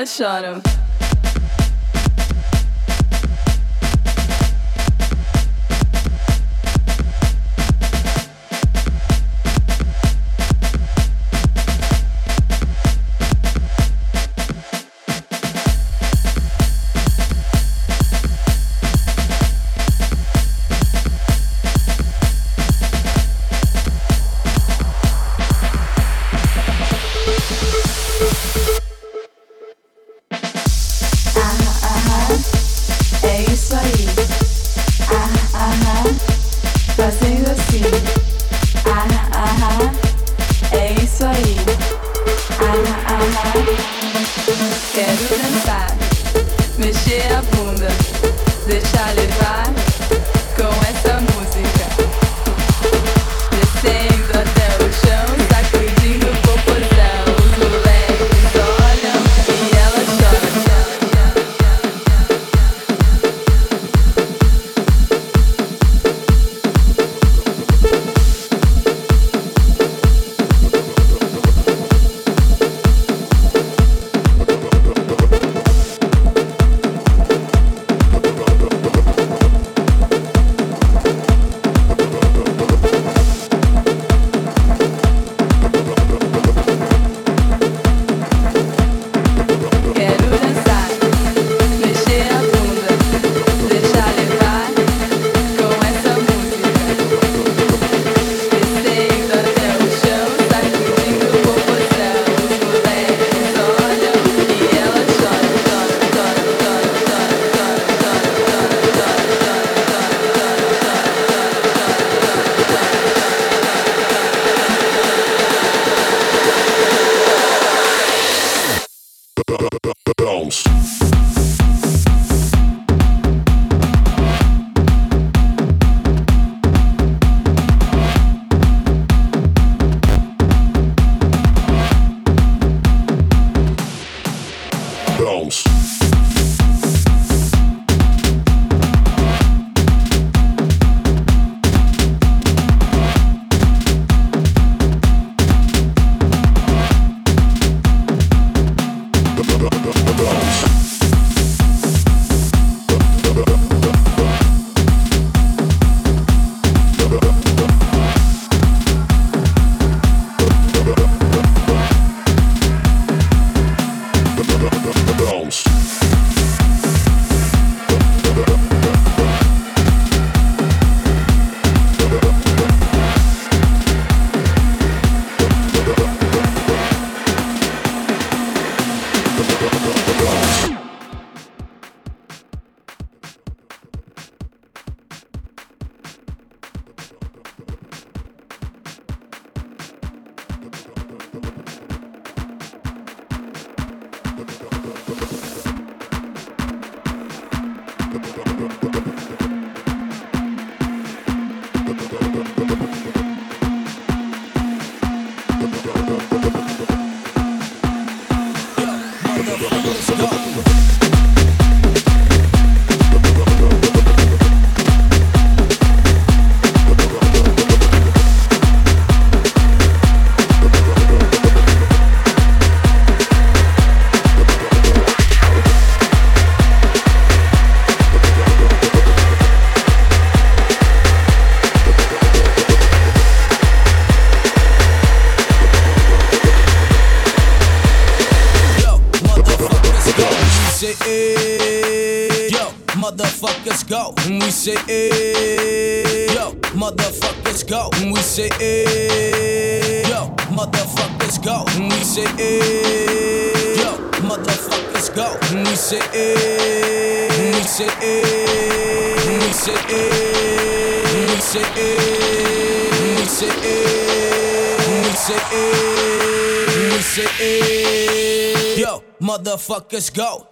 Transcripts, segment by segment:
bloodshot him. yo, motherfuckers go. We say, it. yo, motherfuckers go. We say, it. we say, it. we say, it. we say, it. we say, it. we say, it. we say, hey, yo, motherfuckers go.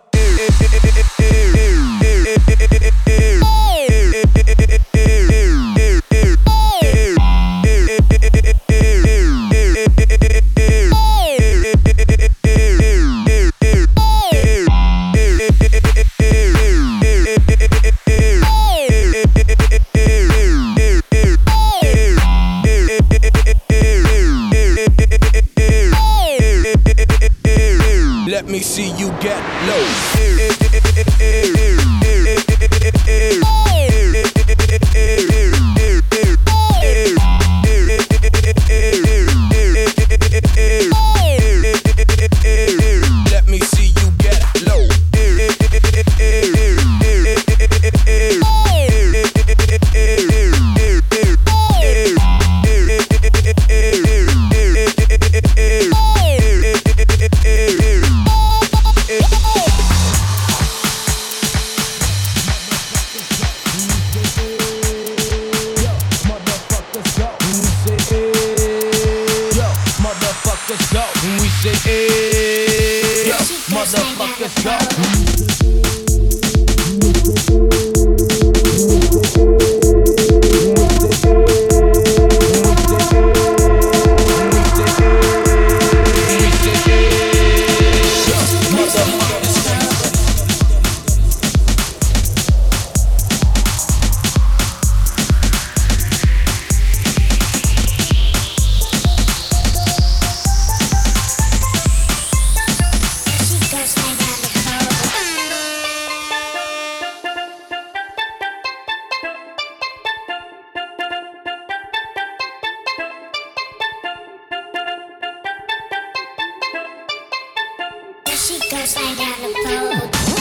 me see you get low. Hey, motherfuckers go. still slide down the pole.